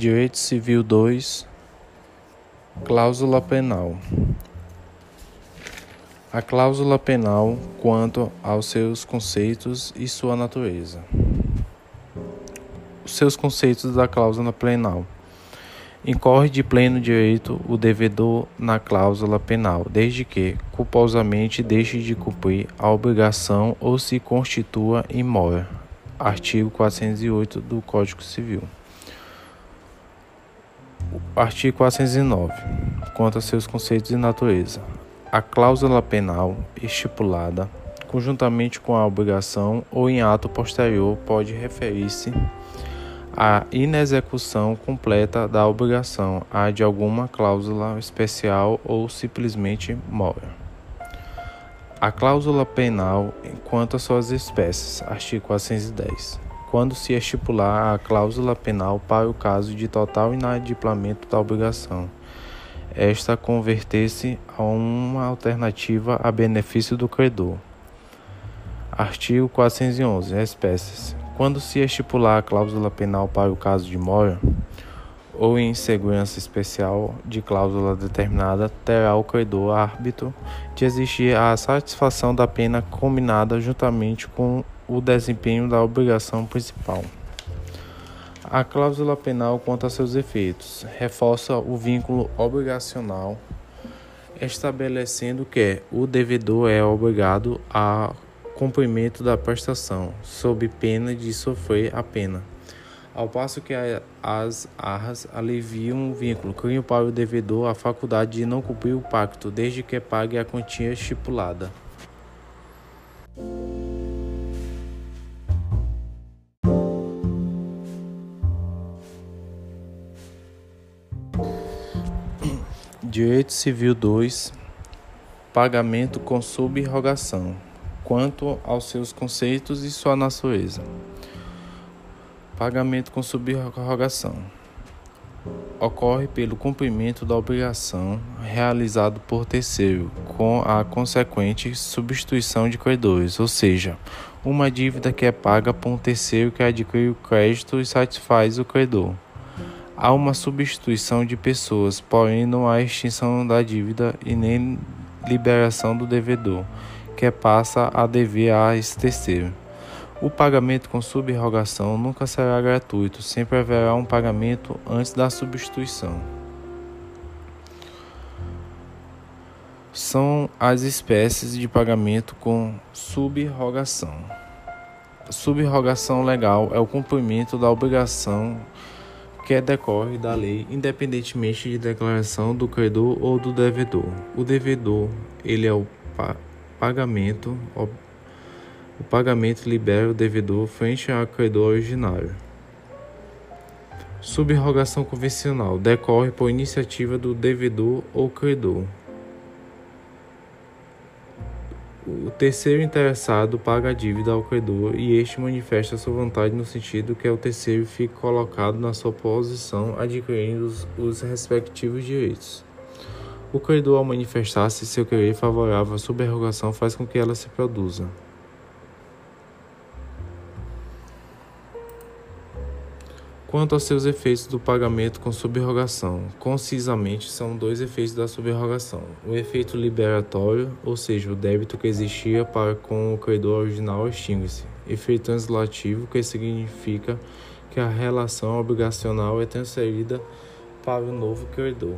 Direito Civil 2 Cláusula Penal A cláusula penal quanto aos seus conceitos e sua natureza. Os seus conceitos da cláusula penal. Incorre de pleno direito o devedor na cláusula penal, desde que culposamente deixe de cumprir a obrigação ou se constitua imóvel. Artigo 408 do Código Civil. Artigo 409. Quanto a seus conceitos e natureza. A cláusula penal estipulada, conjuntamente com a obrigação ou em ato posterior, pode referir-se à inexecução completa da obrigação, a de alguma cláusula especial ou simplesmente móvel. A cláusula penal quanto às suas espécies. Artigo 410 quando se estipular a cláusula penal para o caso de total inadimplemento da obrigação. Esta converter-se a uma alternativa a benefício do credor. Artigo 411. Espécies. Quando se estipular a cláusula penal para o caso de mora ou insegurança especial de cláusula determinada, terá o credor árbitro de exigir a satisfação da pena combinada juntamente com o desempenho da obrigação principal. A cláusula penal quanto a seus efeitos reforça o vínculo obrigacional, estabelecendo que o devedor é obrigado a cumprimento da prestação, sob pena de sofrer a pena. Ao passo que as arras aliviam o vínculo, criam para o devedor a faculdade de não cumprir o pacto, desde que pague a quantia estipulada. Direito Civil 2 Pagamento com subrogação quanto aos seus conceitos e sua natureza. Pagamento com subrogação ocorre pelo cumprimento da obrigação realizado por terceiro, com a consequente substituição de credores, ou seja, uma dívida que é paga por um terceiro que adquire o crédito e satisfaz o credor. Há uma substituição de pessoas, porém não há extinção da dívida e nem liberação do devedor, que passa a dever a esse terceiro. O pagamento com subrogação nunca será gratuito, sempre haverá um pagamento antes da substituição. São as espécies de pagamento com subrogação. Subrogação legal é o cumprimento da obrigação que decorre da lei, independentemente de declaração do credor ou do devedor. O devedor, ele é o pa pagamento, o pagamento libera o devedor frente ao credor originário. Subrogação convencional decorre por iniciativa do devedor ou credor. O terceiro interessado paga a dívida ao credor e este manifesta sua vontade no sentido que o terceiro fique colocado na sua posição, adquirindo os, os respectivos direitos. O credor, ao manifestar-se seu querer favorável à subrogação, faz com que ela se produza. Quanto aos seus efeitos do pagamento com subrogação, concisamente são dois efeitos da subrogação: o efeito liberatório, ou seja, o débito que existia para com o credor original extingue-se; efeito translativo, que significa que a relação obrigacional é transferida para o novo credor.